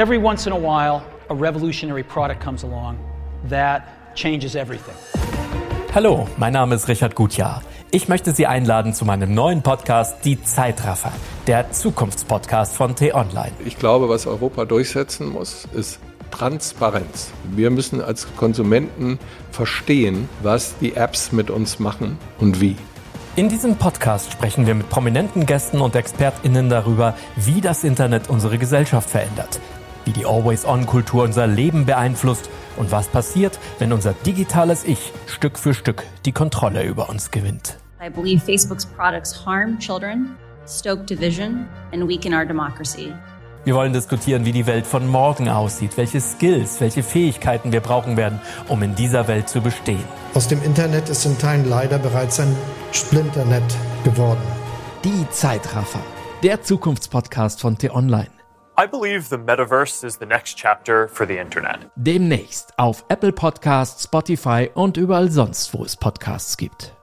Every once in a while, a revolutionary product comes along that changes everything. Hallo, mein Name ist Richard Gutjahr. Ich möchte Sie einladen zu meinem neuen Podcast Die Zeitraffer, der Zukunftspodcast von T-Online. Ich glaube, was Europa durchsetzen muss, ist Transparenz. Wir müssen als Konsumenten verstehen, was die Apps mit uns machen und wie. In diesem Podcast sprechen wir mit prominenten Gästen und ExpertInnen darüber, wie das Internet unsere Gesellschaft verändert, wie die Always-On-Kultur unser Leben beeinflusst und was passiert, wenn unser digitales Ich Stück für Stück die Kontrolle über uns gewinnt. I believe Facebook's products harm children, stoke division, and weaken our democracy. Wir wollen diskutieren, wie die Welt von morgen aussieht, welche Skills, welche Fähigkeiten wir brauchen werden, um in dieser Welt zu bestehen. Aus dem Internet ist in Teilen leider bereits ein Splinternet geworden. Die Zeitraffer, der Zukunftspodcast von T-Online. I believe the metaverse is the next chapter for the internet. Demnächst auf Apple Podcasts, Spotify und überall sonst, wo es Podcasts gibt.